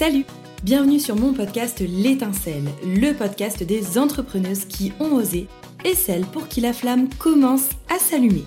Salut Bienvenue sur mon podcast L'étincelle, le podcast des entrepreneuses qui ont osé et celles pour qui la flamme commence à s'allumer.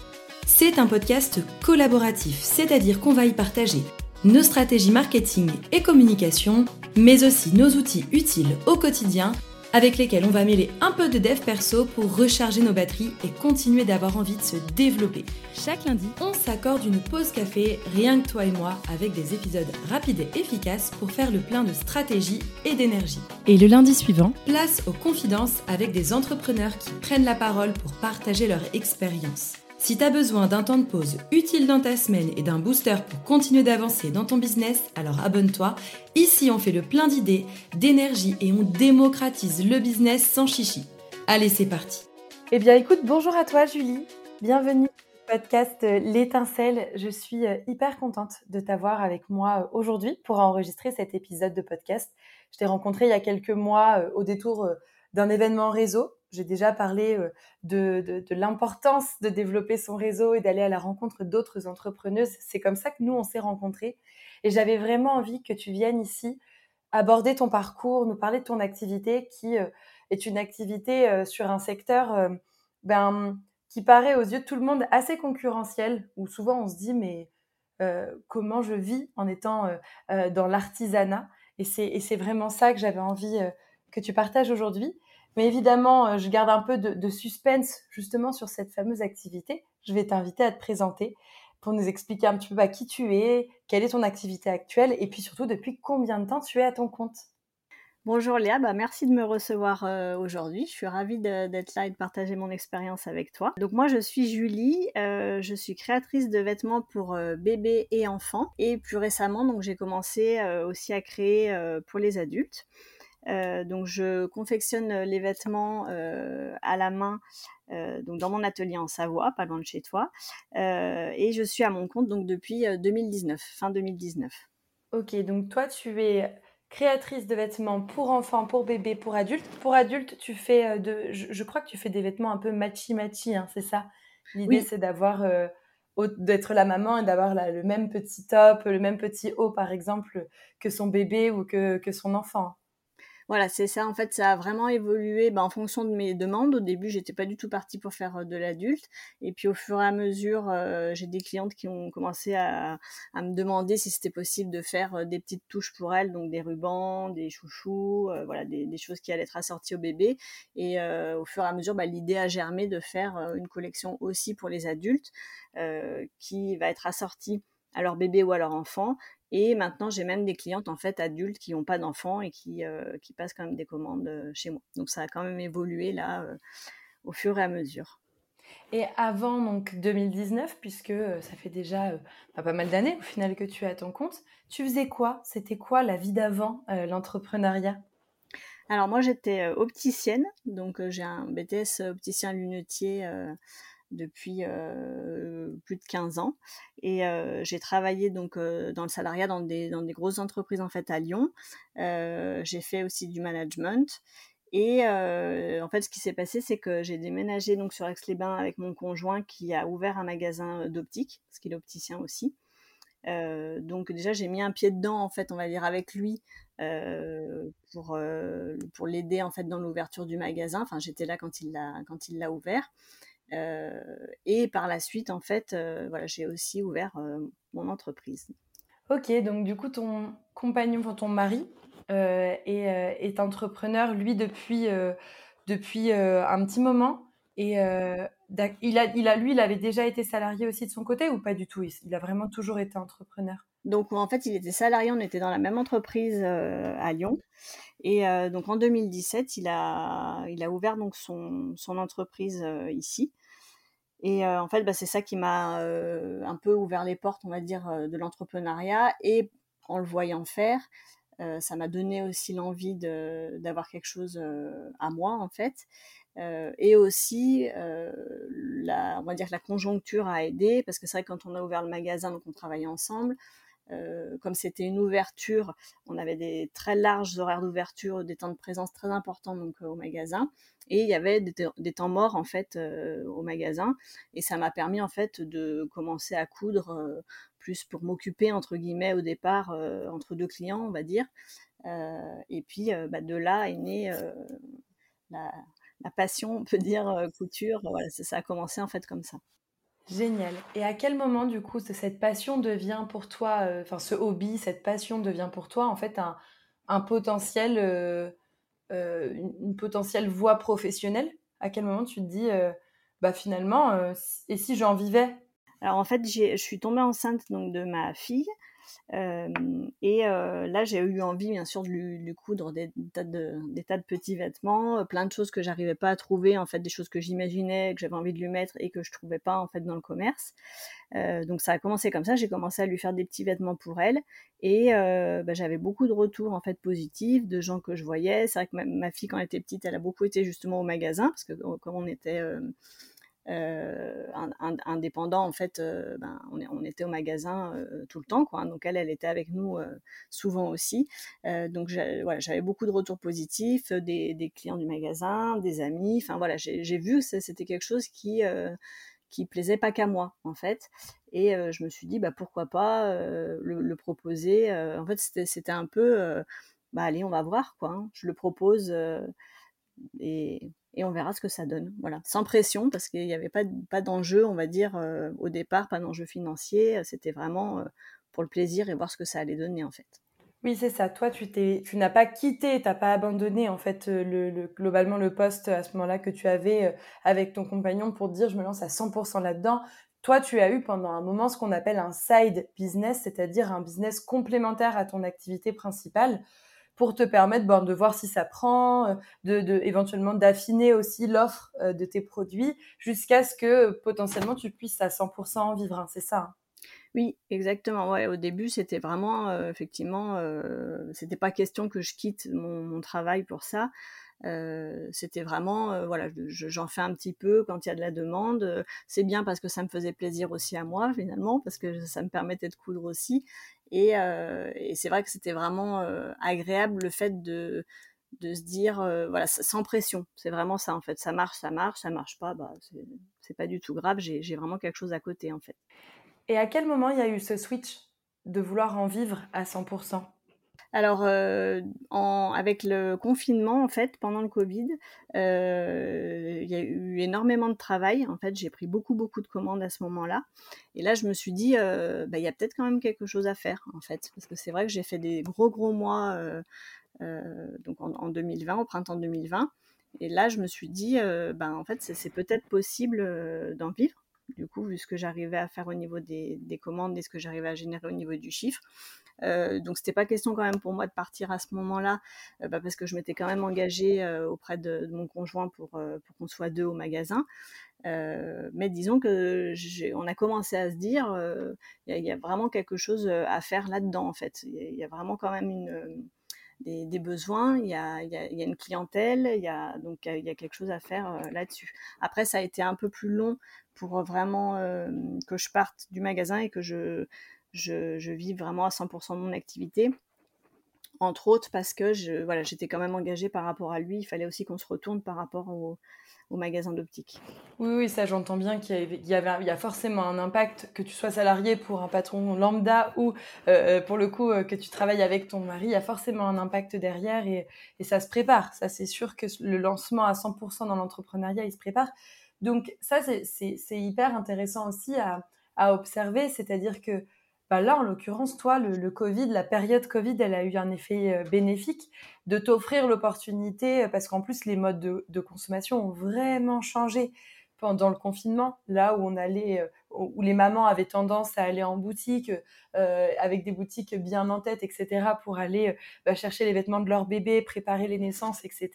C'est un podcast collaboratif, c'est-à-dire qu'on va y partager nos stratégies marketing et communication, mais aussi nos outils utiles au quotidien avec lesquels on va mêler un peu de dev perso pour recharger nos batteries et continuer d'avoir envie de se développer. Chaque lundi, on s'accorde une pause café, rien que toi et moi, avec des épisodes rapides et efficaces pour faire le plein de stratégie et d'énergie. Et le lundi suivant, place aux confidences avec des entrepreneurs qui prennent la parole pour partager leur expérience. Si tu as besoin d'un temps de pause utile dans ta semaine et d'un booster pour continuer d'avancer dans ton business, alors abonne-toi. Ici, on fait le plein d'idées, d'énergie et on démocratise le business sans chichi. Allez, c'est parti. Eh bien, écoute, bonjour à toi, Julie. Bienvenue au podcast euh, L'étincelle. Je suis euh, hyper contente de t'avoir avec moi euh, aujourd'hui pour enregistrer cet épisode de podcast. Je t'ai rencontré il y a quelques mois au détour d'un événement réseau j'ai déjà parlé euh, de, l'importance de développer son réseau et d'aller à la rencontre d'autres entrepreneuses. C'est comme ça que nous, on s'est rencontrés. Et j'avais vraiment envie que tu viennes ici aborder ton parcours, nous parler de ton activité qui euh, est une activité euh, sur un secteur ben, qui paraît aux yeux de tout le monde assez concurrentiel, où souvent on se dit mais comment je vis en étant dans l'artisanat? Et c'est vraiment ça que j'avais envie que tu partages aujourd'hui. Mais évidemment, euh, je garde un peu de, suspense justement sur cette fameuse activité. Je vais t'inviter à te présenter pour nous expliquer un petit peu bah, qui tu es, quelle est ton activité actuelle et puis surtout depuis combien de temps tu es à ton compte. Bonjour Léa, bah merci de me recevoir euh, aujourd'hui. Je suis ravie d'être là et de partager mon expérience avec toi. Donc moi je suis Julie, euh, je suis créatrice de vêtements pour bébés et enfants et plus récemment donc j'ai commencé aussi à créer pour les adultes. Euh, donc je confectionne euh, les vêtements euh, à la main donc dans mon atelier en Savoie, pas loin de chez toi. et je suis à mon compte donc depuis 2019, fin 2019. Ok, donc toi tu es créatrice de vêtements pour enfants, pour bébés, pour adultes. Pour adultes, tu fais de, je, crois que tu fais des vêtements un peu matchy matchy, hein, c'est ça? L'idée c'est d'avoir d'être la maman et d'avoir le même petit top, le même petit haut par exemple que son bébé ou que, que son enfant voilà, c'est ça. En fait, ça a vraiment évolué bah, en fonction de mes demandes. Au début, j'étais pas du tout partie pour faire de l'adulte. Et puis, au fur et à mesure, j'ai des clientes qui ont commencé à, me demander si c'était possible de faire des petites touches pour elles, donc des rubans, des chouchous, voilà, des, choses qui allaient être assorties au bébé. Et au fur et à mesure, bah, l'idée a germé de faire une collection aussi pour les adultes qui va être assortie à leur bébé ou à leur enfant et maintenant, j'ai même des clientes en fait adultes qui n'ont pas d'enfants et qui, euh, qui, passent quand même des commandes euh, chez moi. Donc ça a quand même évolué là euh, au fur et à mesure. Et avant donc 2019, puisque ça fait déjà pas mal d'années au final que tu es à ton compte, tu faisais quoi? C'était quoi la vie d'avant l'entrepreneuriat? Alors moi j'étais opticienne, donc j'ai un BTS opticien lunetier depuis plus de 15 ans et j'ai travaillé donc dans le salariat dans des, grosses entreprises en fait à Lyon. j'ai fait aussi du management et en fait ce qui s'est passé c'est que j'ai déménagé donc sur Aix-les-Bains avec mon conjoint qui a ouvert un magasin d'optique parce qu'il est opticien aussi. donc déjà j'ai mis un pied dedans en fait on va dire avec lui pour l'aider en fait dans l'ouverture du magasin. Enfin j'étais là quand il l'a ouvert. Euh, et par la suite, en fait, euh, voilà, j'ai aussi ouvert euh, mon entreprise. Ok, donc du coup, ton compagnon, ton mari, est, entrepreneur, lui, depuis, depuis un petit moment. Et il, a, il a, lui, il avait déjà été salarié aussi de son côté ou pas du tout? Il a vraiment toujours été entrepreneur? Donc en fait, il était salarié, on était dans la même entreprise à Lyon. Et donc en 2017, il a, il a ouvert donc son, son entreprise ici. Et en fait, bah, c'est ça qui m'a un peu ouvert les portes, on va dire, de l'entrepreneuriat. Et en le voyant faire, ça m'a donné aussi l'envie d'avoir quelque chose à moi, en fait. et aussi, la, on va dire que la conjoncture a aidé, parce que c'est vrai que quand on a ouvert le magasin, donc on travaillait ensemble, comme c'était une ouverture, on avait des très larges horaires d'ouverture, des temps de présence très importants donc au magasin, et il y avait des, temps morts en fait au magasin, et ça m'a permis en fait de commencer à coudre plus pour m'occuper entre guillemets au départ entre deux clients, on va dire. et puis bah, de là est née la, passion, on peut dire couture. Voilà, ça a commencé en fait comme ça. Génial. Et à quel moment, du coup, cette passion devient pour toi, enfin, ce hobby, cette passion devient pour toi, en fait, un, potentiel, une, potentielle voie professionnelle? À quel moment tu te dis, bah finalement, et si j'en vivais? Alors en fait, je suis tombée enceinte de ma fille et là, j'ai eu envie, bien sûr, de lui, coudre des tas, de, petits vêtements, plein de choses que j'arrivais pas à trouver, en fait, des choses que j'imaginais, que j'avais envie de lui mettre et que je trouvais pas, en fait, dans le commerce. donc ça a commencé comme ça. J'ai commencé à lui faire des petits vêtements pour elle et bah, j'avais beaucoup de retours, en fait, positifs de gens que je voyais. C'est vrai que ma, ma, fille, quand elle était petite, elle a beaucoup été justement au magasin parce que comme on était euh, indépendant, en fait, euh, ben, on, était au magasin euh, tout le temps, quoi. Hein. donc elle, elle était avec nous souvent aussi. donc j'avais beaucoup de retours positifs, des, clients du magasin, des amis. Enfin voilà, j'ai vu que c'était quelque chose qui qui plaisait pas qu'à moi en fait. Et je me suis dit bah pourquoi pas le, proposer. en fait c'était un peu bah allez on va voir quoi. Hein. Je le propose et et on verra ce que ça donne. Voilà, sans pression parce qu'il n'y avait pas, pas d'enjeu, on va dire euh, au départ, pas d'enjeu financier. C'était vraiment euh, pour le plaisir et voir ce que ça allait donner en fait. Oui, c'est ça. Toi, tu n'as pas quitté, tu n'as pas abandonné en fait euh, le, globalement le poste à ce moment-là que tu avais avec ton compagnon pour dire je me lance à 100% là-dedans. Toi, tu as eu pendant un moment ce qu'on appelle un side business, c'est-à-dire un business complémentaire à ton activité principale pour te permettre bon, de voir si ça prend, euh, de, de éventuellement d'affiner aussi l'offre euh, de tes produits jusqu'à ce que potentiellement tu puisses à 100% en vivre. Hein, c'est ça hein? Oui, exactement. Ouais, au début, c'était vraiment, euh, effectivement, c'était pas question que je quitte mon, travail pour ça. C'était vraiment, voilà, j'en fais un petit peu quand il y a de la demande. C'est bien parce que ça me faisait plaisir aussi à moi, finalement, parce que ça me permettait de coudre aussi. Euh, et, c'est vrai que c'était vraiment euh, agréable le fait de, de se dire, euh, voilà, sans pression. C'est vraiment ça en fait. Ça marche, ça marche, ça marche pas, bah, c'est pas du tout grave. J'ai vraiment quelque chose à côté en fait. Et à quel moment il y a eu ce switch de vouloir en vivre à 100% alors, euh, avec le confinement, en fait, pendant le Covid, euh, il y a eu énormément de travail. En fait, j'ai pris beaucoup, beaucoup de commandes à ce moment-là. Et là, je me suis dit, euh, bah, il y a peut-être quand même quelque chose à faire, en fait. Parce que c'est vrai que j'ai fait des gros, gros mois donc en, 2020, au printemps 2020. Et là, je me suis dit, ben, en fait, c'est peut-être possible d'en vivre du coup, vu ce que j'arrivais à faire au niveau des, des, commandes et ce que j'arrivais à générer au niveau du chiffre. Euh, donc c'était pas question quand même pour moi de partir à ce moment-là, euh, bah, parce que je m'étais quand même engagée euh, auprès de, mon conjoint pour, pour qu'on soit deux au magasin. mais disons que on a commencé à se dire, il y, a vraiment quelque chose à faire là-dedans en fait. Il y, a vraiment quand même une, des, besoins, il y, a, une clientèle, il y a donc il y a quelque chose à faire là-dessus. Après ça a été un peu plus long pour vraiment que je parte du magasin et que je je, je vis vraiment à 100% de mon activité. Entre autres parce que je, voilà, j'étais quand même engagée par rapport à lui. Il fallait aussi qu'on se retourne par rapport au, magasin d'optique. Oui, oui, ça j'entends bien qu'il y, y a forcément un impact, que tu sois salarié pour un patron lambda ou euh, pour le coup euh, que tu travailles avec ton mari, il y a forcément un impact derrière et, ça se prépare. Ça c'est sûr que le lancement à 100% dans l'entrepreneuriat, il se prépare. Donc ça c'est hyper intéressant aussi à observer, c'est-à-dire que bah, là, en l'occurrence, toi, le, Covid, la période Covid, elle a eu un effet euh, bénéfique de t'offrir l'opportunité, euh, parce qu'en plus, les modes de, consommation ont vraiment changé pendant le confinement, là où on allait, euh, où les mamans avaient tendance à aller en boutique, avec des boutiques bien en tête, etc., pour aller bah, chercher les vêtements de leur bébé, préparer les naissances, etc.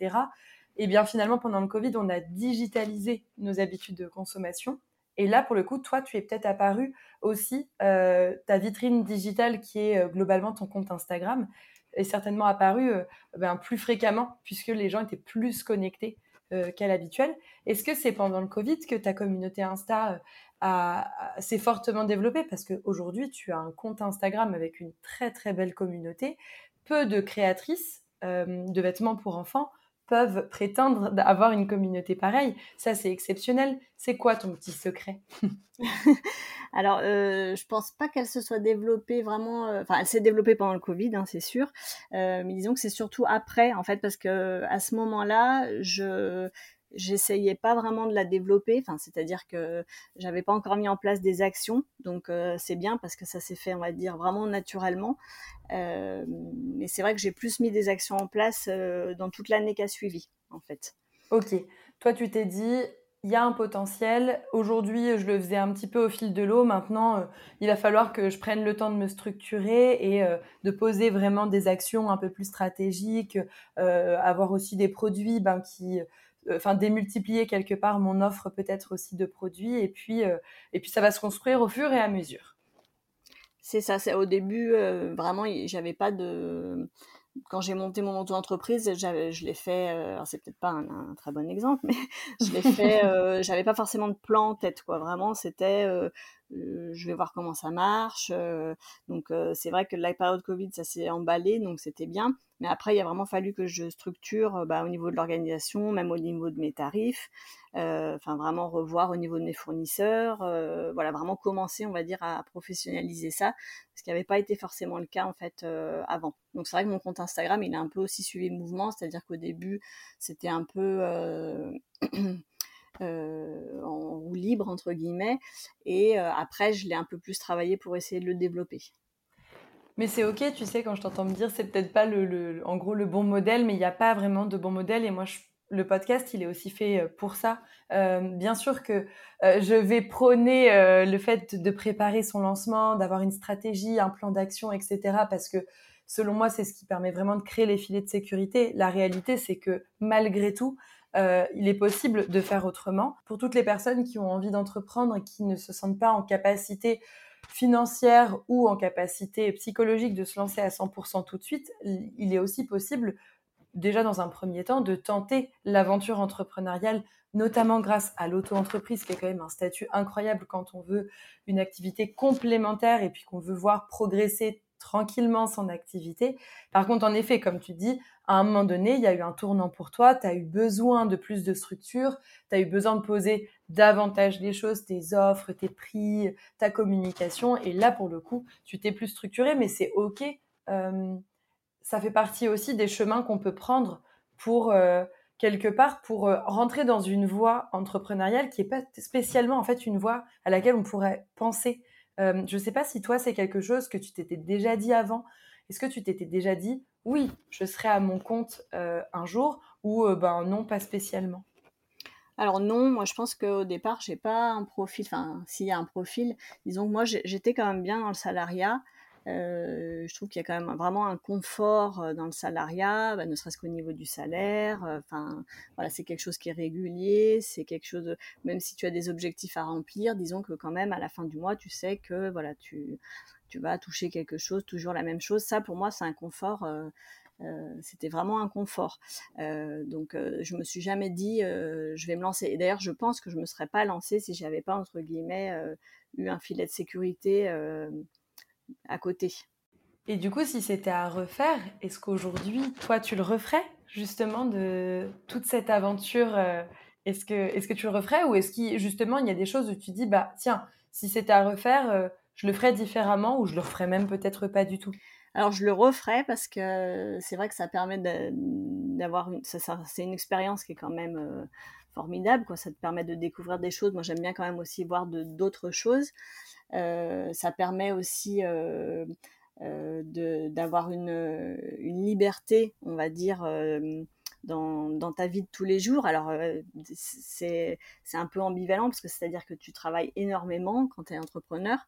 Et eh bien finalement, pendant le Covid, on a digitalisé nos habitudes de consommation. Et là, pour le coup, toi, tu es peut-être apparu aussi, euh, ta vitrine digitale qui est euh, globalement ton compte Instagram est certainement apparue euh, ben, plus fréquemment puisque les gens étaient plus connectés qu'à l'habituel. Est-ce que c'est pendant le Covid que ta communauté Insta s'est fortement développée? Parce qu'aujourd'hui, tu as un compte Instagram avec une très très belle communauté, peu de créatrices de vêtements pour enfants, peuvent prétendre d'avoir une communauté pareille. Ça, c'est exceptionnel. C'est quoi ton petit secret? Alors, euh, je pense pas qu'elle se soit développée vraiment. Euh, enfin, elle s'est développée pendant le Covid, hein, c'est sûr. Euh, mais disons que c'est surtout après, en fait, parce que à ce moment-là, je j'essayais pas vraiment de la développer enfin c'est-à-dire que j'avais pas encore mis en place des actions donc euh, c'est bien parce que ça s'est fait on va dire vraiment naturellement euh, mais c'est vrai que j'ai plus mis des actions en place euh, dans toute l'année qui a suivi en fait ok toi tu t'es dit il y a un potentiel. Aujourd'hui, je le faisais un petit peu au fil de l'eau. Maintenant, il va falloir que je prenne le temps de me structurer et de poser vraiment des actions un peu plus stratégiques, avoir aussi des produits ben, qui enfin démultiplier quelque part mon offre peut-être aussi de produits et puis euh, et puis ça va se construire au fur et à mesure. C'est ça, c'est au début euh, vraiment j'avais pas de quand j'ai monté mon auto-entreprise, je l'ai fait, alors c'est peut-être pas un, très bon exemple, mais je l'ai fait, j'avais pas forcément de plan en tête, quoi. Vraiment, c'était, je vais voir comment ça marche. donc, c'est vrai que la période Covid, ça s'est emballé, donc c'était bien. Mais après, il a vraiment fallu que je structure bah, au niveau de l'organisation, même au niveau de mes tarifs, enfin vraiment revoir au niveau de mes fournisseurs, voilà, vraiment commencer, on va dire, à professionnaliser ça, ce qui n'avait pas été forcément le cas en fait avant. Donc c'est vrai que mon compte Instagram, il a un peu aussi suivi le mouvement, c'est-à-dire qu'au début, c'était un peu en roue libre entre guillemets, et après, je l'ai un peu plus travaillé pour essayer de le développer. Mais c'est ok, tu sais, quand je t'entends me dire, c'est peut-être pas le, en gros le bon modèle, mais il n'y a pas vraiment de bon modèle. Et moi, le podcast, il est aussi fait euh, pour ça. Euh, bien sûr que euh, je vais prôner le fait de préparer son lancement, d'avoir une stratégie, un plan d'action, etc. Parce que selon moi, c'est ce qui permet vraiment de créer les filets de sécurité. La réalité, c'est que malgré tout, il est possible de faire autrement. Pour toutes les personnes qui ont envie d'entreprendre et qui ne se sentent pas en capacité financière ou en capacité psychologique de se lancer à 100% tout de suite, il est aussi possible, déjà dans un premier temps, de tenter l'aventure entrepreneuriale, notamment grâce à l'auto-entreprise, qui est quand même un statut incroyable quand on veut une activité complémentaire et puis qu'on veut voir progresser tranquillement son activité. Par contre, en effet, comme tu dis, à un moment donné, il y a eu un tournant pour toi, tu as eu besoin de plus de structure, tu as eu besoin de poser davantage les choses, tes offres, tes prix, ta communication. Et là, pour le coup, tu t'es plus structuré, mais c'est OK. Euh, ça fait partie aussi des chemins qu'on peut prendre pour, euh, quelque part, pour euh, rentrer dans une voie entrepreneuriale qui n'est pas spécialement, en fait, une voie à laquelle on pourrait penser. Je ne sais pas si toi, c'est quelque chose que tu t'étais déjà dit avant. Est-ce que tu t'étais déjà dit, oui, je serai à mon compte un jour, ou ben non, pas spécialement? Alors non, moi je pense qu'au départ, j'ai pas un profil, enfin s'il y a un profil, disons que moi j'étais quand même bien dans le salariat. Euh, je trouve qu'il y a quand même vraiment un confort euh, dans le salariat, bah, ne serait-ce qu'au niveau du salaire. Euh, enfin, voilà, c'est quelque chose qui est régulier, c'est quelque chose. même si tu as des objectifs à remplir, disons que quand même à la fin du mois, tu sais que voilà, tu tu vas toucher quelque chose, toujours la même chose. Ça, pour moi, c'est un confort c'était vraiment un confort. Donc euh, je me suis jamais dit je vais me lancer. D'ailleurs je pense que je me serais pas lancée si j'avais pas entre guillemets eu un filet de sécurité à côté. Et du coup, si c'était à refaire, est-ce qu'aujourd'hui, toi, tu le referais justement de toute cette aventure Est-ce que, est que tu le referais ou est-ce qu'il justement il y a des choses où tu dis bah tiens, si c'était à refaire, je le ferais différemment ou je le referais même peut-être pas du tout? Alors je le referai parce que c'est vrai que ça permet d'avoir une, c'est une expérience qui est quand même euh, formidable, quoi. Ça te permet de découvrir des choses. Moi j'aime bien quand même aussi voir d'autres choses. Euh, ça permet aussi euh, d'avoir une, une, liberté, on va dire dans, ta vie de tous les jours. Alors, euh, c'est un peu ambivalent parce que c'est-à-dire que tu travailles énormément quand tu es entrepreneur,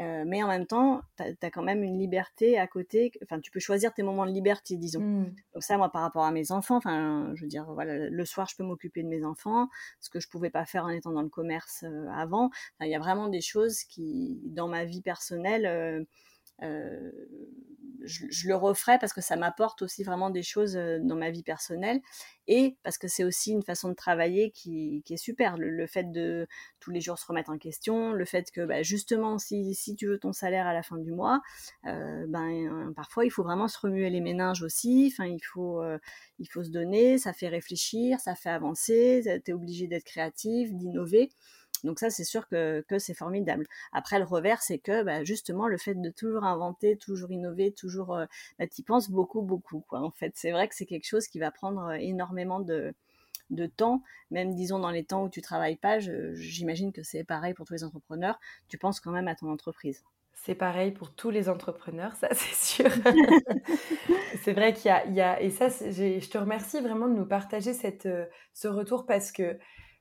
euh, mais en même temps, tu as, quand même une liberté à côté. Enfin, tu peux choisir tes moments de liberté, disons. Mmh. Donc ça, moi, par rapport à mes enfants, enfin, je veux dire, voilà, le soir, je peux m'occuper de mes enfants, ce que je pouvais pas faire en étant dans le commerce euh, avant. Il y a vraiment des choses qui, dans ma vie personnelle, je, le referai parce que ça m'apporte aussi vraiment des choses dans ma vie personnelle et parce que c'est aussi une façon de travailler qui, est super. Le, fait de tous les jours se remettre en question, le fait que bah, justement, si, tu veux ton salaire à la fin du mois, ben, parfois il faut vraiment se remuer les méninges aussi. Enfin, il faut, il faut se donner, ça fait réfléchir, ça fait avancer, tu es obligé d'être créatif, d'innover. Donc ça, c'est sûr que, c'est formidable. Après, le revers, c'est que bah, justement, le fait de toujours inventer, toujours innover, toujours, euh, bah, tu penses beaucoup, beaucoup. Quoi. En fait, c'est vrai que c'est quelque chose qui va prendre euh, énormément de, temps, même disons dans les temps où tu travailles pas, j'imagine que c'est pareil pour tous les entrepreneurs, tu penses quand même à ton entreprise. C'est pareil pour tous les entrepreneurs, ça c'est sûr. c'est vrai qu'il y, a, et ça, je te remercie vraiment de nous partager cette, euh, ce retour parce que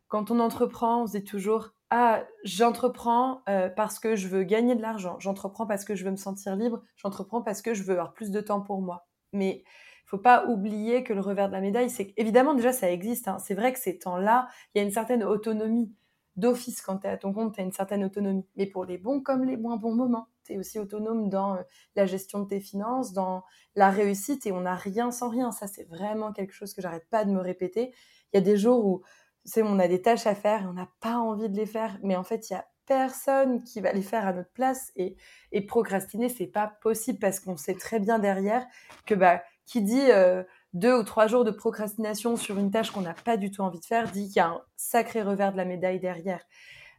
quand on entreprend, on se dit toujours Ah, j'entreprends euh, parce que je veux gagner de l'argent, j'entreprends parce que je veux me sentir libre, j'entreprends parce que je veux avoir plus de temps pour moi. Mais il faut pas oublier que le revers de la médaille, c'est évidemment déjà ça existe. Hein. C'est vrai que ces temps-là, il y a une certaine autonomie d'office quand tu es à ton compte, tu as une certaine autonomie. Mais pour les bons comme les moins bons moments, tu es aussi autonome dans euh, la gestion de tes finances, dans la réussite et on n'a rien sans rien. Ça, c'est vraiment quelque chose que j'arrête pas de me répéter. Il y a des jours où sais, on a des tâches à faire et on n'a pas envie de les faire, mais en fait, il y a personne qui va les faire à notre place et, et procrastiner, c'est pas possible parce qu'on sait très bien derrière que bah, qui dit euh, deux ou trois jours de procrastination sur une tâche qu'on n'a pas du tout envie de faire dit qu'il y a un sacré revers de la médaille derrière.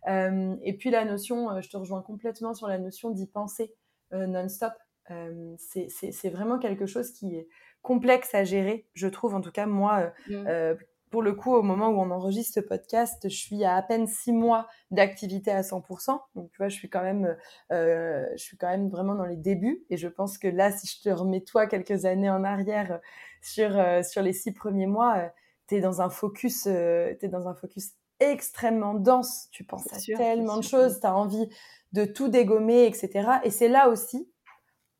Euh, et puis la notion, euh, je te rejoins complètement sur la notion d'y penser non-stop. c'est vraiment quelque chose qui est complexe à gérer, je trouve en tout cas moi, mmh pour le coup, au moment où on enregistre ce podcast, je suis à à peine six mois d'activité à 100%. Donc, tu vois, je suis quand même, euh, je suis quand même vraiment dans les débuts. Et je pense que là, si je te remets toi quelques années en arrière sur euh, sur les six premiers mois, euh, tu es dans un focus, es dans un focus extrêmement dense. Tu penses à tellement de choses, tu as envie de tout dégommer, etc. Et c'est là aussi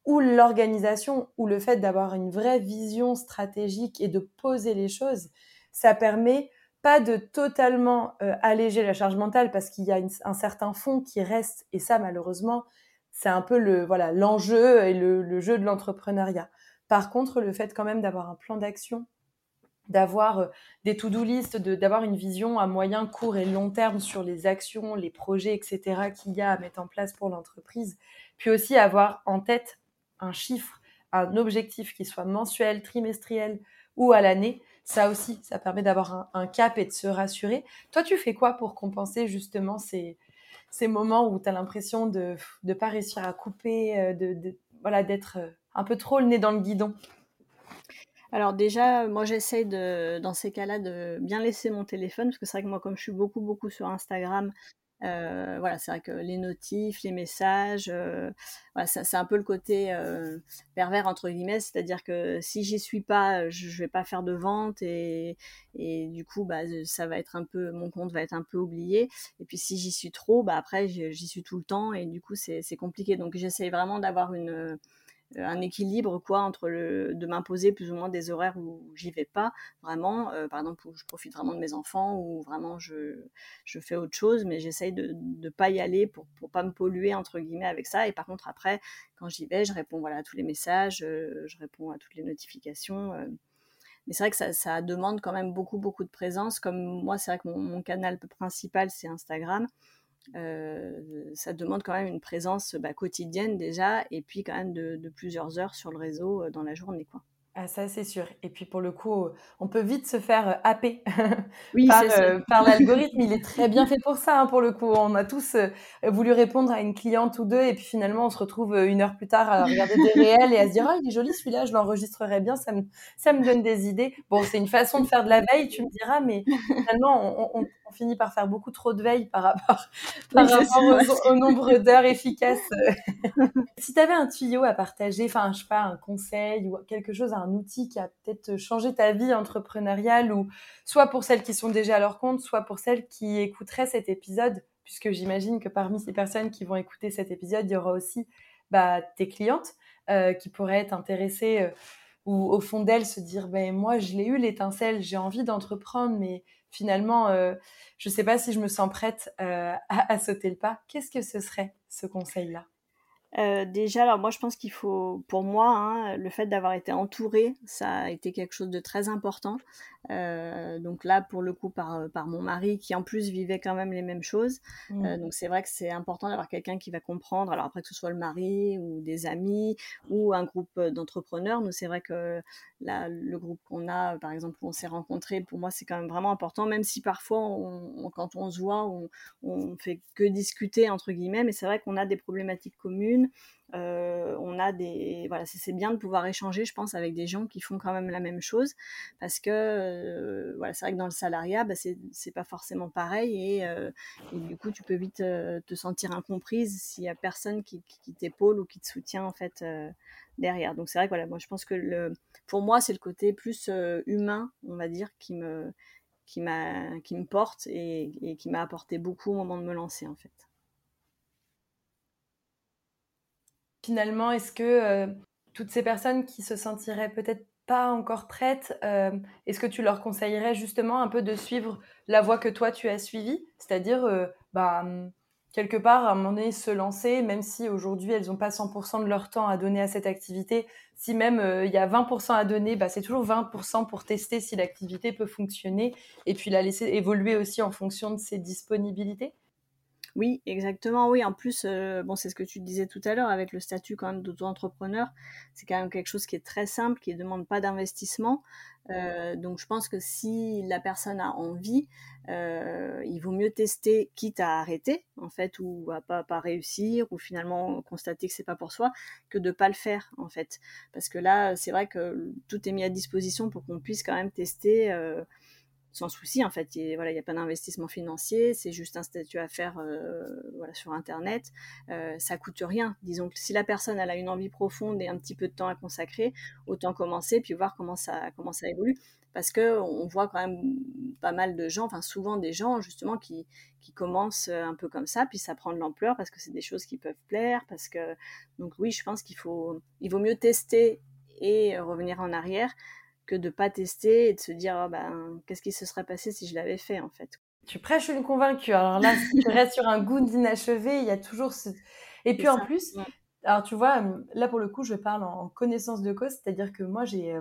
où l'organisation, ou le fait d'avoir une vraie vision stratégique et de poser les choses, ça permet pas de totalement euh, alléger la charge mentale parce qu'il y a un certain fond qui reste et ça malheureusement c'est un peu le voilà l'enjeu et le, jeu de l'entrepreneuriat. Par contre, le fait quand même d'avoir un plan d'action, d'avoir euh, des to-do list, d'avoir une vision à moyen, court et long terme sur les actions, les projets, etc. qu'il y a à mettre en place pour l'entreprise, puis aussi avoir en tête un chiffre, un objectif qui soit mensuel, trimestriel ou à l'année, ça aussi, ça permet d'avoir un, cap et de se rassurer. Toi, tu fais quoi pour compenser justement ces, moments où tu as l'impression de ne pas réussir à couper, euh, de, voilà, d'être euh, un peu trop le nez dans le guidon? Alors déjà, moi j'essaye de, dans ces cas-là, de bien laisser mon téléphone, parce que c'est vrai que moi, comme je suis beaucoup, beaucoup sur Instagram, euh, voilà, c'est vrai que les notifs, les messages, euh, voilà, c'est un peu le côté euh, pervers entre guillemets, c'est-à-dire que si j'y suis pas, je, je, vais pas faire de vente et, et du coup, bah, ça va être un peu, mon compte va être un peu oublié. Et puis si j'y suis trop, bah après j'y suis tout le temps et du coup c'est compliqué. Donc j'essaye vraiment d'avoir une euh, un équilibre quoi entre le, de m'imposer plus ou moins des horaires où j'y vais pas vraiment euh, par exemple où je profite vraiment de mes enfants ou vraiment je, je fais autre chose mais j'essaye de ne pas y aller pour pour pas me polluer entre guillemets avec ça. Et par contre après quand j'y vais je réponds voilà à tous les messages euh, je réponds à toutes les notifications mais c'est vrai que ça, ça, demande quand même beaucoup beaucoup de présence. Comme moi c'est vrai que mon canal principal c'est Instagram euh, ça demande quand même une présence bah, quotidienne déjà, et puis quand même de, de, plusieurs heures sur le réseau euh, dans la journée. Quoi. Ah, ça, c'est sûr. Et puis, pour le coup, on peut vite se faire euh, happer par, euh, par l'algorithme. Il est très bien fait pour ça, hein, pour le coup. On a tous voulu répondre à une cliente ou deux, et puis finalement, on se retrouve une heure plus tard à regarder des réels et à se dire, ah, il est joli celui-là, je l'enregistrerai bien, ça me, ça me donne des idées. Bon, c'est une façon de faire de la veille, tu me diras, mais finalement, on, on, on finit par faire beaucoup trop de veille par rapport, par rapport au, nombre d'heures efficaces. si tu avais un tuyau à partager, enfin, je sais pas, un conseil ou quelque chose un outil qui a peut-être changé ta vie entrepreneuriale ou soit pour celles qui sont déjà à leur compte, soit pour celles qui écouteraient cet épisode, puisque j'imagine que parmi ces personnes qui vont écouter cet épisode, il y aura aussi bah, tes clientes euh, qui pourraient être intéressées euh, ou au fond d'elles se dire ben moi je l'ai eu l'étincelle, j'ai envie d'entreprendre, mais finalement euh, je ne sais pas si je me sens prête à, à sauter le pas. Qu'est-ce que ce serait ce conseil-là? Euh, déjà, alors moi je pense qu'il faut, pour moi, hein, le fait d'avoir été entourée, ça a été quelque chose de très important. Euh, donc là, pour le coup, par, par mon mari, qui en plus vivait quand même les mêmes choses. Mmh. Euh, donc c'est vrai que c'est important d'avoir quelqu'un qui va comprendre. Alors après que ce soit le mari ou des amis ou un groupe d'entrepreneurs, nous c'est vrai que là, le groupe qu'on a, par exemple, où on s'est rencontrés, pour moi c'est quand même vraiment important, même si parfois, on, quand on se voit, on, on fait que discuter entre guillemets, mais c'est vrai qu'on a des problématiques communes. Euh, on a des voilà c'est bien de pouvoir échanger je pense avec des gens qui font quand même la même chose. Parce que euh, voilà c'est vrai que dans le salariat bah, c'est pas forcément pareil euh, et, du coup tu peux vite te sentir incomprise s'il y a personne qui, qui, t'épaule ou qui te soutient en fait derrière. Donc c'est vrai que voilà moi je pense que le pour moi c'est le côté plus humain on va dire qui me qui m'a qui me porte et, et qui m'a apporté beaucoup au moment de me lancer en fait finalement, est-ce que euh, toutes ces personnes qui se sentiraient peut-être pas encore prêtes, euh, est-ce que tu leur conseillerais justement un peu de suivre la voie que toi tu as suivie? C'est-à-dire, euh, bah, quelque part, à un moment donné, se lancer, même si aujourd'hui elles n'ont pas 100% de leur temps à donner à cette activité, si même il y a 20% à donner, bah, c'est toujours 20% pour tester si l'activité peut fonctionner et puis la laisser évoluer aussi en fonction de ses disponibilités. Oui, exactement. Oui, en plus, euh, bon, c'est ce que tu disais tout à l'heure avec le statut quand même d'auto-entrepreneur. C'est quand même quelque chose qui est très simple, qui ne demande pas d'investissement. Euh, donc, je pense que si la personne a envie, euh, il vaut mieux tester, quitte à arrêter, en fait, ou à pas, pas réussir, ou finalement constater que c'est pas pour soi, que de pas le faire, en fait. Parce que là, c'est vrai que tout est mis à disposition pour qu'on puisse quand même tester sans souci en fait. Il voilà, n'y a pas d'investissement financier, c'est juste un statut à faire euh, voilà, sur Internet. Euh, ça coûte rien. Disons que si la personne a une envie profonde et un petit peu de temps à consacrer, autant commencer puis voir comment ça, comment ça évolue. Parce que on voit quand même pas mal de gens, enfin souvent des gens justement qui, qui commencent un peu comme ça, puis ça prend de l'ampleur parce que c'est des choses qui peuvent plaire, parce que donc oui, je pense qu'il faut, il vaut mieux tester et revenir en arrière que de pas tester et de se dire oh ben, qu'est-ce qui se serait passé si je l'avais fait en fait? Tu prêches une convaincue. Alors là, si tu restes sur un goût d'inachevé, il y a toujours ce... Et puis en plus, alors tu vois, là pour le coup, je parle en connaissance de cause, c'est-à-dire que moi, j'ai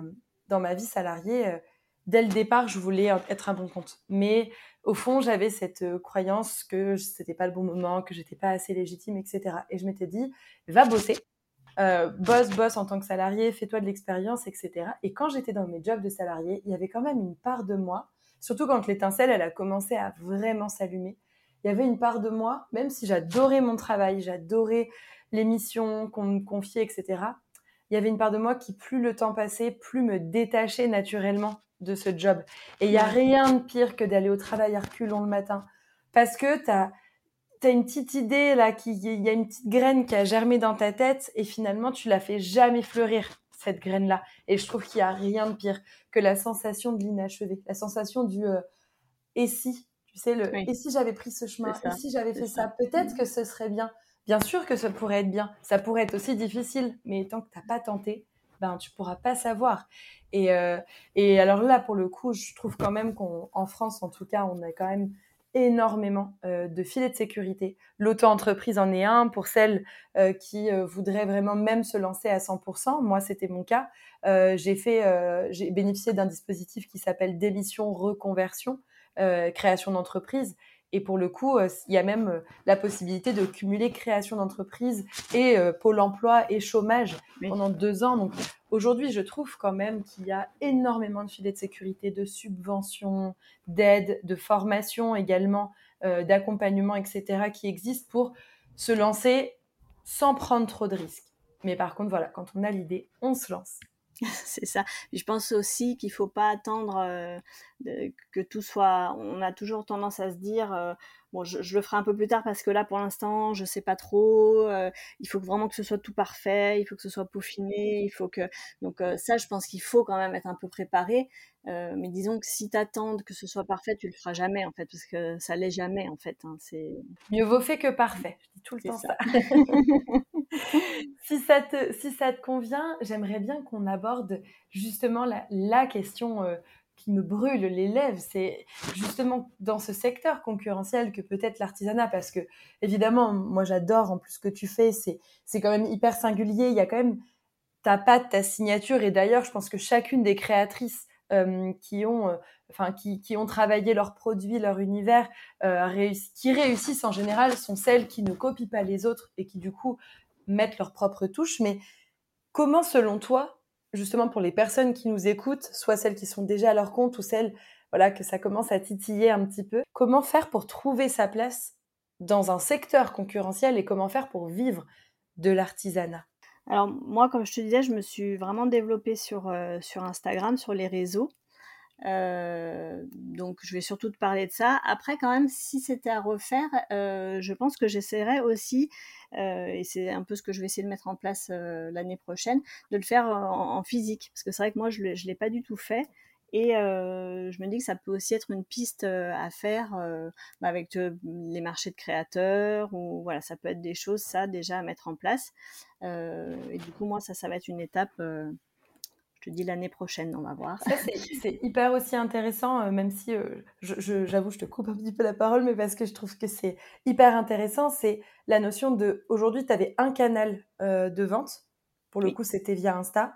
dans ma vie salariée, dès le départ, je voulais être un bon compte. Mais au fond, j'avais cette croyance que c'était pas le bon moment, que j'étais pas assez légitime, etc. Et je m'étais dit, va bosser, euh, bosse, bosse en tant que salarié, fais-toi de l'expérience, etc. Et quand j'étais dans mes jobs de salarié, il y avait quand même une part de moi, surtout quand l'étincelle, elle a commencé à vraiment s'allumer. Il y avait une part de moi, même si j'adorais mon travail, j'adorais les missions qu'on me confiait, etc. Il y avait une part de moi qui, plus le temps passait, plus me détachait naturellement de ce job. Et il n'y a rien de pire que d'aller au travail à reculons le matin. Parce que tu as t'as une petite idée là, il y a une petite graine qui a germé dans ta tête et finalement tu la fais jamais fleurir cette graine là. Et je trouve qu'il y a rien de pire que la sensation de l'inachevé, la sensation du euh, et si, tu sais le et si j'avais pris ce chemin, et si j'avais fait ça, peut-être que ce serait bien. Bien sûr que ça pourrait être bien, ça pourrait être aussi difficile, mais tant que t'as pas tenté, ben tu pourras pas savoir. Et, euh, et alors là, pour le coup, je trouve quand même qu'en France, en tout cas, on a quand même énormément euh, de filets de sécurité. L'auto-entreprise en est un pour celles euh, qui euh, voudraient vraiment même se lancer à 100%. Moi, c'était mon cas. j'ai bénéficié d'un dispositif qui s'appelle démission reconversion, création d'entreprise. Et pour le coup, il y a même la possibilité de cumuler création d'entreprise et pôle emploi et chômage pendant deux ans. Donc aujourd'hui, je trouve quand même qu'il y a énormément de filets de sécurité, de subventions, d'aides, de formation également, d'accompagnement, etc., qui existent pour se lancer sans prendre trop de risques. Mais par contre, voilà, quand on a l'idée, on se lance. c'est ça. Je pense aussi qu'il faut pas attendre euh, que tout soit. On a toujours tendance à se dire euh, bon, je, le ferai un peu plus tard parce que là, pour l'instant, je sais pas trop. Euh, il faut vraiment que ce soit tout parfait. Il faut que ce soit peaufiné. Il faut que. Donc ça, je pense qu'il faut quand même être un peu préparé. mais disons que si t'attends que ce soit parfait, tu le feras jamais en fait, parce que ça l'est jamais en fait. Hein, c'est mieux vaut fait que parfait. Je dis tout le temps ça. si, ça te, si ça te convient, j'aimerais bien qu'on aborde justement la, question qui me brûle les lèvres, c'est justement dans ce secteur concurrentiel que peut-être l'artisanat, parce que évidemment, moi j'adore en plus ce que tu fais, c'est quand même hyper singulier. Il y a quand même ta patte, ta signature, et d'ailleurs, je pense que chacune des créatrices euh, qui ont, euh, enfin qui, qui, ont travaillé leurs produits, leur univers, euh, qui réussissent en général, sont celles qui ne copient pas les autres et qui du coup mettre leur propre touche. Mais comment, selon toi, justement pour les personnes qui nous écoutent, soit celles qui sont déjà à leur compte ou celles voilà, que ça commence à titiller un petit peu, comment faire pour trouver sa place dans un secteur concurrentiel et comment faire pour vivre de l'artisanat? Alors moi, comme je te disais, je me suis vraiment développée sur, euh, sur Instagram, sur les réseaux. Euh, donc je vais surtout te parler de ça. Après, quand même, si c'était à refaire, euh, je pense que j'essaierais aussi, euh, et c'est un peu ce que je vais essayer de mettre en place l'année prochaine, de le faire en, physique. Parce que c'est vrai que moi, je ne l'ai pas du tout fait. Et je me dis que ça peut aussi être une piste à faire bah, avec les marchés de créateurs, ou voilà, ça peut être des choses, ça, déjà à mettre en place. et du coup, moi, ça, ça va être une étape je te dis l'année prochaine, on va voir. c'est hyper aussi intéressant, euh, même si euh, j'avoue, je, te coupe un petit peu la parole, mais parce que je trouve que c'est hyper intéressant, c'est la notion de, aujourd'hui, tu avais un canal euh, de vente, pour le coup, c'était via Insta.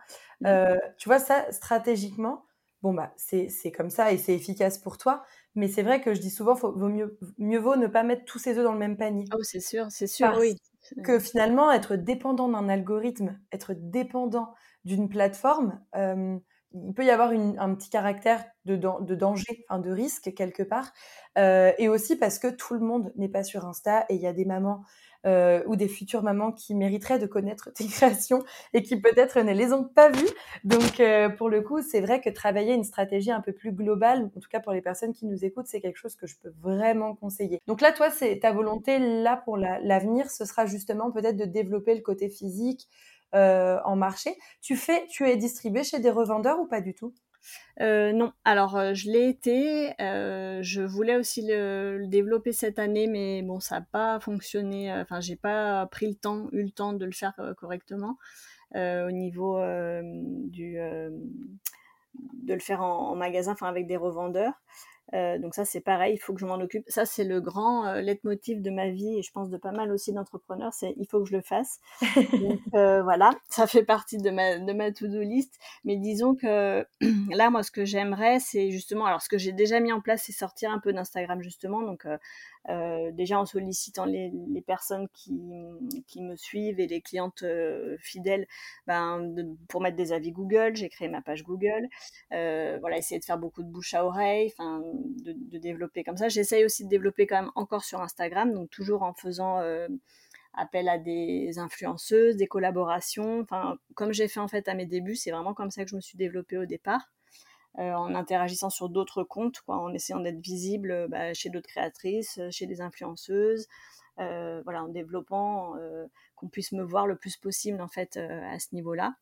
tu vois, ça, stratégiquement, bon, bah, c'est comme ça et c'est efficace pour toi, mais c'est vrai que je dis souvent, faut, vaut mieux, mieux vaut ne pas mettre tous ses œufs dans le même panier. Oh, c'est sûr, c'est sûr, oui. Que finalement, être dépendant d'un algorithme, être dépendant d'une plateforme, euh, il peut y avoir un petit caractère de, danger, de risque quelque part. Euh, et aussi parce que tout le monde n'est pas sur Insta et il y a des mamans euh, ou des futures mamans qui mériteraient de connaître tes créations et qui peut-être ne les ont pas vues. Donc pour le coup, c'est vrai que travailler une stratégie un peu plus globale, en tout cas pour les personnes qui nous écoutent, c'est quelque chose que je peux vraiment conseiller. Donc là, toi, c'est ta volonté là pour l'avenir, ce sera justement peut-être de développer le côté physique, en marché. Tu fais, tu es distribué chez des revendeurs ou pas du tout? Euh, non, alors euh, je l'ai été. je voulais aussi le, développer cette année, mais bon, ça n'a pas fonctionné. Enfin, j'ai pas pris le temps, eu le temps de le faire correctement au niveau du de le faire en, en magasin, enfin avec des revendeurs. Euh, donc ça, c'est pareil, il faut que je m'en occupe. Ça, c'est le grand euh, leitmotiv de ma vie et je pense de pas mal aussi d'entrepreneurs, c'est il faut que je le fasse. donc euh, voilà, ça fait partie de ma, de ma to-do list. Mais disons que là, moi, ce que j'aimerais, c'est justement, alors ce que j'ai déjà mis en place, c'est sortir un peu d'Instagram justement. Donc euh, déjà en sollicitant les, personnes qui, me suivent et les clientes euh, fidèles ben, pour mettre des avis Google. J'ai créé ma page Google. Euh, voilà, essayer de faire beaucoup de bouche à oreille, de, de, développer comme ça. J'essaye aussi de développer quand même encore sur Instagram, donc toujours en faisant appel à des influenceuses, des collaborations. Enfin, comme j'ai fait en fait à mes débuts, c'est vraiment comme ça que je me suis développée au départ. Euh, en interagissant sur d'autres comptes, quoi, en essayant d'être visible euh, bah, chez d'autres créatrices, euh, chez des influenceuses, voilà, en développant qu'on puisse me voir le plus possible en fait à ce niveau-là.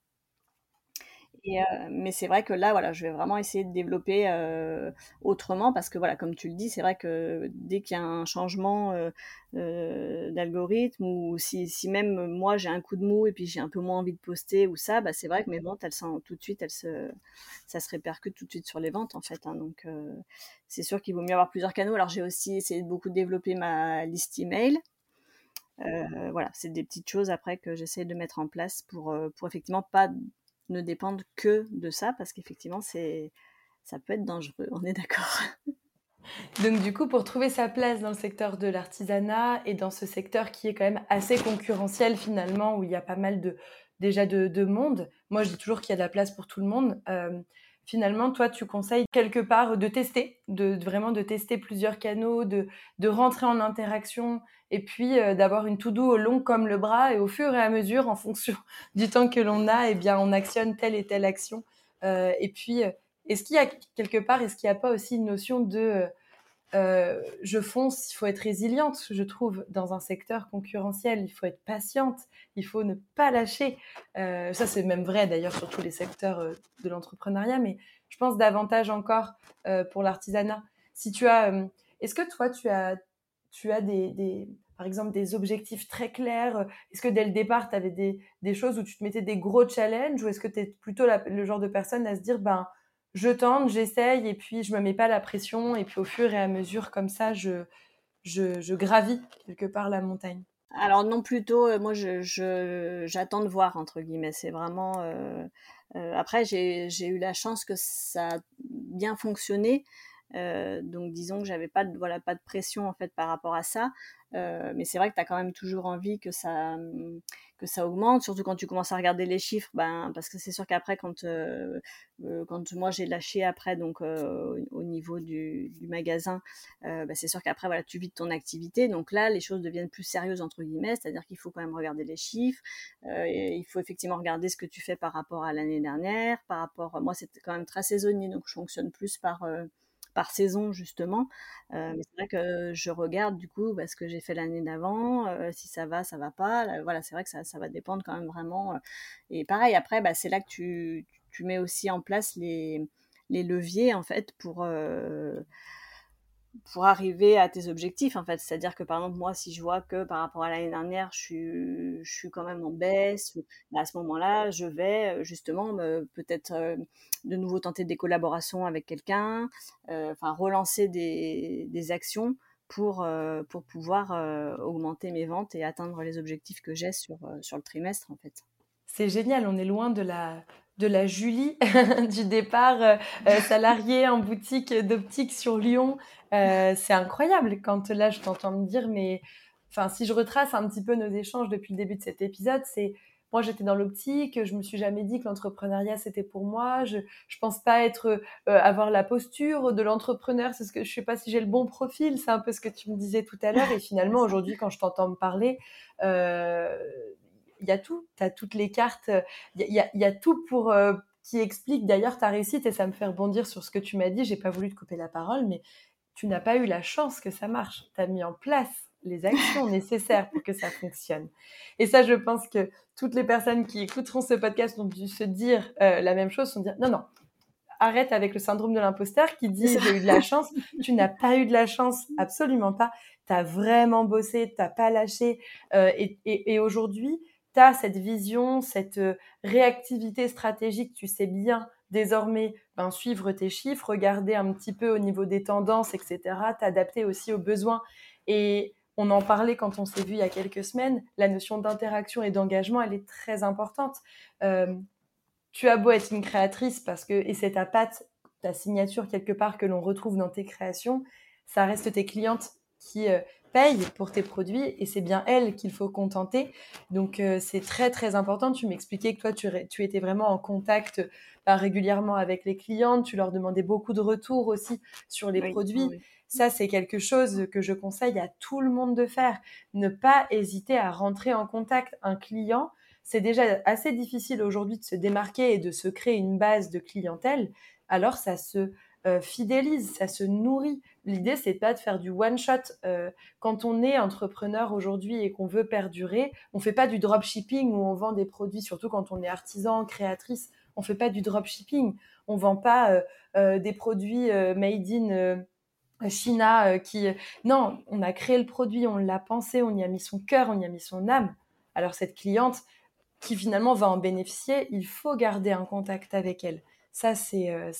Euh, mais c'est vrai que là, voilà, je vais vraiment essayer de développer euh, autrement parce que, voilà, comme tu le dis, c'est vrai que dès qu'il y a un changement euh, d'algorithme ou si, si, même moi j'ai un coup de mou et puis j'ai un peu moins envie de poster ou ça, bah, c'est vrai que mes ventes, elles sont tout de suite, elles se, ça se répercute tout de suite sur les ventes en fait. Hein, donc c'est sûr qu'il vaut mieux avoir plusieurs canaux. Alors j'ai aussi essayé de beaucoup développer ma liste email. Voilà, c'est des petites choses après que j'essaie de mettre en place pour, pour effectivement pas ne dépendent que de ça, parce qu'effectivement, c'est, ça peut être dangereux, on est d'accord. Donc du coup, pour trouver sa place dans le secteur de l'artisanat et dans ce secteur qui est quand même assez concurrentiel finalement, où il y a pas mal de déjà de, monde, moi je dis toujours qu'il y a de la place pour tout le monde. Euh, finalement, toi, tu conseilles quelque part de tester, de, vraiment de tester plusieurs canaux, de, de rentrer en interaction et puis euh, d'avoir une to-do long comme le bras et au fur et à mesure, en fonction du temps que l'on a, eh bien, on actionne telle et telle action. Euh, et puis, euh, est-ce qu'il y a quelque part, est-ce qu'il n'y a pas aussi une notion de je fonce, il faut être résiliente, je trouve, dans un secteur concurrentiel, il faut être patiente, il faut ne pas lâcher. ça, c'est même vrai d'ailleurs sur tous les secteurs de l'entrepreneuriat, mais je pense davantage encore pour l'artisanat. Si tu as, est-ce que toi, tu as, tu as des, par exemple, des objectifs très clairs? Est-ce que dès le départ, tu avais des, choses où tu te mettais des gros challenges ou est-ce que tu es plutôt le genre de personne à se dire, ben, je tente, j'essaye et puis je me mets pas la pression et puis au fur et à mesure comme ça, je, je, gravis quelque part la montagne. Alors non, plutôt, euh, moi, je, je, j'attends de voir, entre guillemets. C'est vraiment... Euh, euh, après, j'ai eu la chance que ça a bien fonctionné. Euh, donc disons que j'avais pas de, voilà, pas de pression en fait par rapport à ça. Euh, mais c'est vrai que tu as quand même toujours envie que ça, que ça augmente, surtout quand tu commences à regarder les chiffres, ben, parce que c'est sûr qu'après, quand, euh, quand moi j'ai lâché après, donc au niveau du, magasin, ben, c'est sûr qu'après, voilà, tu vides ton activité. Donc là, les choses deviennent plus sérieuses, entre guillemets, c'est-à-dire qu'il faut quand même regarder les chiffres, il faut effectivement regarder ce que tu fais par rapport à l'année dernière, par rapport, moi, c'est quand même très saisonnier, donc je fonctionne plus par par saison justement. Euh, mais c'est vrai que je regarde du coup bah, ce que j'ai fait l'année d'avant, euh, si ça va, ça va pas. voilà, c'est vrai que ça, ça, va dépendre quand même vraiment. Euh. et pareil, après, bah, c'est là que tu, tu, mets aussi en place les, les leviers en fait pour pour arriver à tes objectifs en fait. C'est à dire que par exemple moi si je vois que par rapport à l'année dernière je suis je suis quand même en baisse bah, à ce moment là je vais euh, justement peut-être euh, de nouveau tenter des collaborations avec quelqu'un euh, enfin relancer des, des actions pour pour pouvoir augmenter mes ventes et atteindre les objectifs que j'ai sur sur le trimestre en fait. C'est génial on est loin de la de la Julie du départ euh, euh, salariée en boutique d'optique sur Lyon. Euh, c'est incroyable quand là je t'entends me dire, mais enfin si je retrace un petit peu nos échanges depuis le début de cet épisode, c'est moi j'étais dans l'optique, je me suis jamais dit que l'entrepreneuriat c'était pour moi, je je pense pas être avoir la posture de l'entrepreneur, c'est ce que je sais pas si j'ai le bon profil, c'est un peu ce que tu me disais tout à l'heure. Et finalement aujourd'hui quand je t'entends me parler y a tout, tu as toutes les cartes, il y a, y a, tout pour euh, qui explique d'ailleurs ta réussite et ça me fait rebondir sur ce que tu m'as dit, j'ai pas voulu te couper la parole, mais tu n'as pas eu la chance que ça marche, tu as mis en place les actions nécessaires pour que ça fonctionne. Et ça, je pense que toutes les personnes qui écouteront ce podcast ont dû se dire euh, la même chose, sont dire non, non, arrête avec le syndrome de l'imposteur qui dit j'ai eu de la chance. tu n'as pas eu de la chance, absolument pas. Tu as vraiment bossé, tu n'as pas lâché. Euh, et, et, et aujourd'hui, tu as cette vision, cette euh, réactivité stratégique, tu sais bien désormais ben, suivre tes chiffres, regarder un petit peu au niveau des tendances, etc., t'adapter aussi aux besoins. Et on en parlait quand on s'est vu il y a quelques semaines, la notion d'interaction et d'engagement, elle est très importante. Tu as beau être une créatrice parce que, et c'est ta patte, ta signature quelque part que l'on retrouve dans tes créations, ça reste tes clientes qui euh, payent pour tes produits et c'est bien elles qu'il faut contenter. Donc euh, c'est très très important. Tu m'expliquais que toi tu, tu, étais vraiment en contact bah, régulièrement avec les clientes, tu leur demandais beaucoup de retours aussi sur les produits. Ça, c'est quelque chose que je conseille à tout le monde de faire. Ne pas hésiter à rentrer en contact. Un client, c'est déjà assez difficile aujourd'hui de se démarquer et de se créer une base de clientèle. Alors, ça se euh, fidélise, ça se nourrit. L'idée, c'est pas de faire du one shot. Euh, quand on est entrepreneur aujourd'hui et qu'on veut perdurer, on fait pas du dropshipping où on vend des produits, surtout quand on est artisan, créatrice. On fait pas du dropshipping. On vend pas euh, des produits made in China qui. Non, on a créé le produit, on l'a pensé, on y a mis son cœur, on y a mis son âme. Alors cette cliente qui finalement va en bénéficier, il faut garder un contact avec elle. Ça, c'est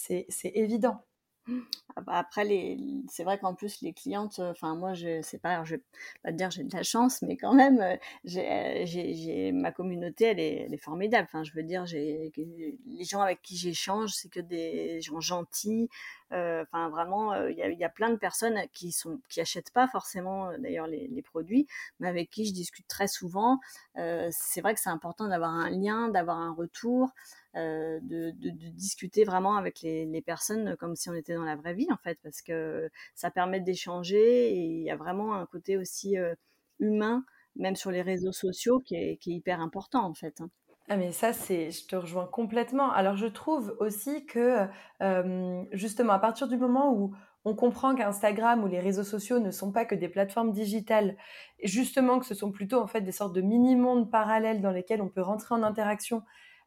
évident. Ah bah, après, les, c'est vrai qu'en plus, les clientes, enfin, moi, je sais pas, vais pas te dire j'ai de la chance, mais quand même, euh, j'ai, j'ai, ma communauté, elle est, formidable. Enfin, je veux dire, j'ai, les gens avec qui j'échange, c'est que des gens gentils. Euh, enfin, vraiment, euh, il y, a, plein de personnes qui sont, qui achètent pas forcément, d'ailleurs, les, produits, mais avec qui je discute très souvent. c'est vrai que c'est important d'avoir un lien, d'avoir un retour. Euh, de, discuter vraiment avec les, personnes comme si on était dans la vraie vie en fait, parce que ça permet d'échanger et il y a vraiment un côté aussi euh, humain, même sur les réseaux sociaux, qui est, qui est hyper important en fait. Hein. Ah mais ça, c'est, je te rejoins complètement. Alors je trouve aussi que euh, justement à partir du moment où on comprend qu'Instagram ou les réseaux sociaux ne sont pas que des plateformes digitales, justement que ce sont plutôt en fait des sortes de mini-mondes parallèles dans lesquels on peut rentrer en interaction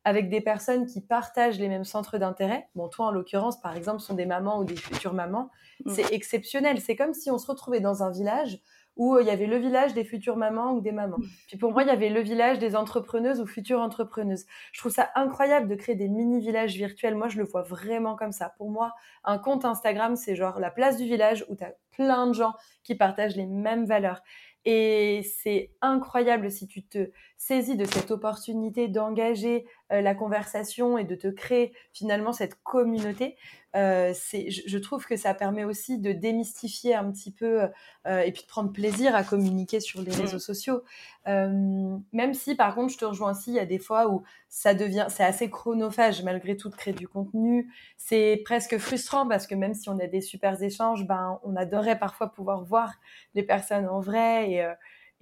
avec des personnes qui partagent les mêmes centres d'intérêt. Bon, toi, en l'occurrence, par exemple, sont des mamans ou des futures mamans. Mm. C'est exceptionnel. C'est comme si on se retrouvait dans un village où il y avait le village des futures mamans ou des mamans. Puis pour moi, il y avait le village des entrepreneuses ou futures entrepreneuses. Je trouve ça incroyable de créer des mini-villages virtuels. Moi, je le vois vraiment comme ça. Pour moi, un compte Instagram, c'est genre la place du village où tu as plein de gens qui partagent les mêmes valeurs. Et c'est incroyable si tu te saisis de cette opportunité d'engager euh, la conversation et de te créer finalement cette communauté. Euh, je, je, trouve que ça permet aussi de démystifier un petit peu euh, et puis de prendre plaisir à communiquer sur les réseaux mmh. sociaux. Euh, même si, par contre, je te rejoins aussi, il y a des fois où ça devient, c'est assez chronophage malgré tout de créer du contenu. C'est presque frustrant parce que même si on a des super échanges, ben, on adorerait parfois pouvoir voir les personnes en vrai et, euh,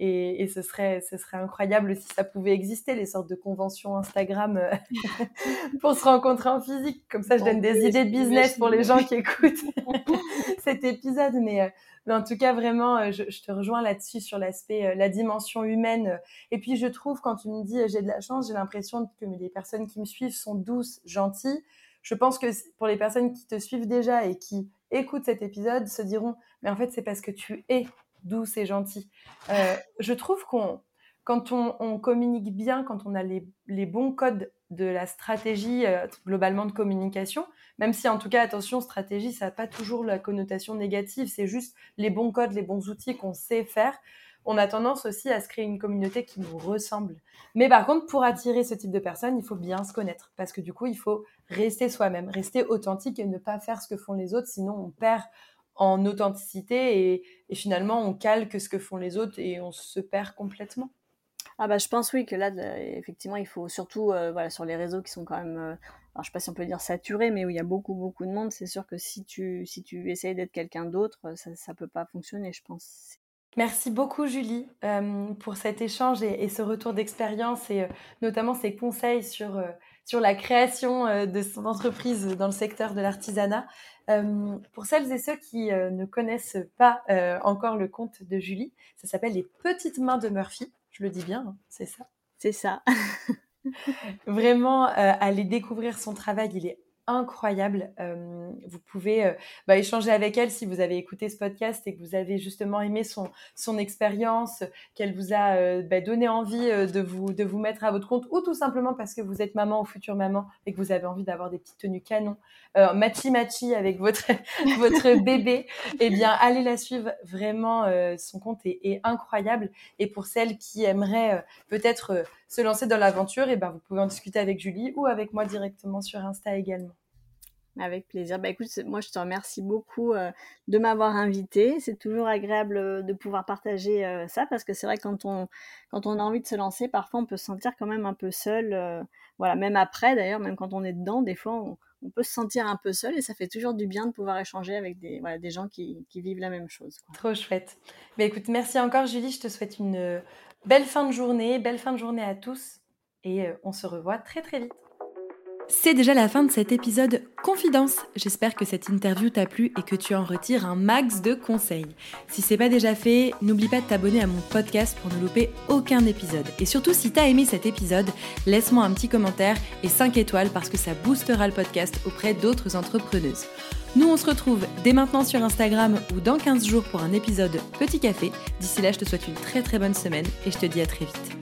et, et, ce, serait, ce serait incroyable si ça pouvait exister, les sortes de conventions Instagram euh, pour se rencontrer en physique. Comme ça, je donne des idées de business pour les gens qui écoutent cet épisode. Mais, euh, mais, en tout cas, vraiment, euh, je, je te rejoins là-dessus sur l'aspect, la dimension humaine. Et puis, je trouve, quand tu me dis j'ai de la chance, j'ai l'impression que les personnes qui me suivent sont douces, gentilles. Je pense que pour les personnes qui te suivent déjà et qui écoutent cet épisode, se diront, mais en fait, c'est parce que tu es douce et gentille. Euh, je trouve qu'on, quand on, communique bien, quand on a les, bons codes de la stratégie euh, globalement de communication, même si en tout cas, attention, stratégie, ça n'a pas toujours la connotation négative, c'est juste les bons codes, les bons outils qu'on sait faire. On a tendance aussi à se créer une communauté qui nous ressemble. Mais par contre, pour attirer ce type de personnes, il faut bien se connaître. Parce que du coup, il faut rester soi-même, rester authentique et ne pas faire ce que font les autres, sinon on perd en authenticité et, finalement on calque ce que font les autres et on se perd complètement. Ah bah je pense oui que là effectivement il faut surtout euh, voilà sur les réseaux qui sont quand même euh, alors je sais pas si on peut dire saturés mais où il y a beaucoup beaucoup de monde c'est sûr que si tu si tu essayes d'être quelqu'un d'autre ça ça peut pas fonctionner je pense. Merci beaucoup Julie euh, pour cet échange et, ce retour d'expérience et notamment ces conseils sur sur la création de son entreprise dans le secteur de l'artisanat. Euh, pour celles et ceux qui euh, ne connaissent pas euh, encore le conte de Julie, ça s'appelle Les petites mains de Murphy. Je le dis bien, hein, c'est ça? C'est ça. Vraiment, aller découvrir son travail, il est incroyable. Vous pouvez bah, échanger avec elle si vous avez écouté ce podcast et que vous avez justement aimé son, son expérience, qu'elle vous a bah, donné envie de, vous, de vous mettre à votre compte ou tout simplement parce que vous êtes maman ou future maman et que vous avez envie d'avoir des petites tenues canon, matchy matchy avec votre, votre bébé, eh bien, allez la suivre. Vraiment, son compte est, incroyable. Et pour celles qui aimeraient peut-être se lancer dans l'aventure, eh ben, vous pouvez en discuter avec Julie ou avec moi directement sur Insta également. Avec plaisir. Bah écoute, moi je te remercie beaucoup euh, de m'avoir invité. C'est toujours agréable euh, de pouvoir partager euh, ça parce que c'est vrai que quand on a envie de se lancer, parfois on peut se sentir quand même un peu seul. voilà, même après d'ailleurs, même quand on est dedans, des fois on, peut se sentir un peu seul et ça fait toujours du bien de pouvoir échanger avec des gens qui, vivent la même chose. Trop chouette. Mais bah, écoute, merci encore Julie. Je te souhaite une Belle fin de journée, belle fin de journée à tous et on se revoit très très vite. C'est déjà la fin de cet épisode Confidence. J'espère que cette interview t'a plu et que tu en retires un max de conseils. Si c'est pas déjà fait, n'oublie pas de t'abonner à mon podcast pour ne louper aucun épisode. Et surtout, si t'as aimé cet épisode, laisse-moi un petit commentaire et 5 étoiles parce que ça boostera le podcast auprès d'autres entrepreneuses. Nous, on se retrouve dès maintenant sur Instagram ou dans 15 jours pour un épisode Petit Café. D'ici là, je te souhaite une très très bonne semaine et je te dis à très vite.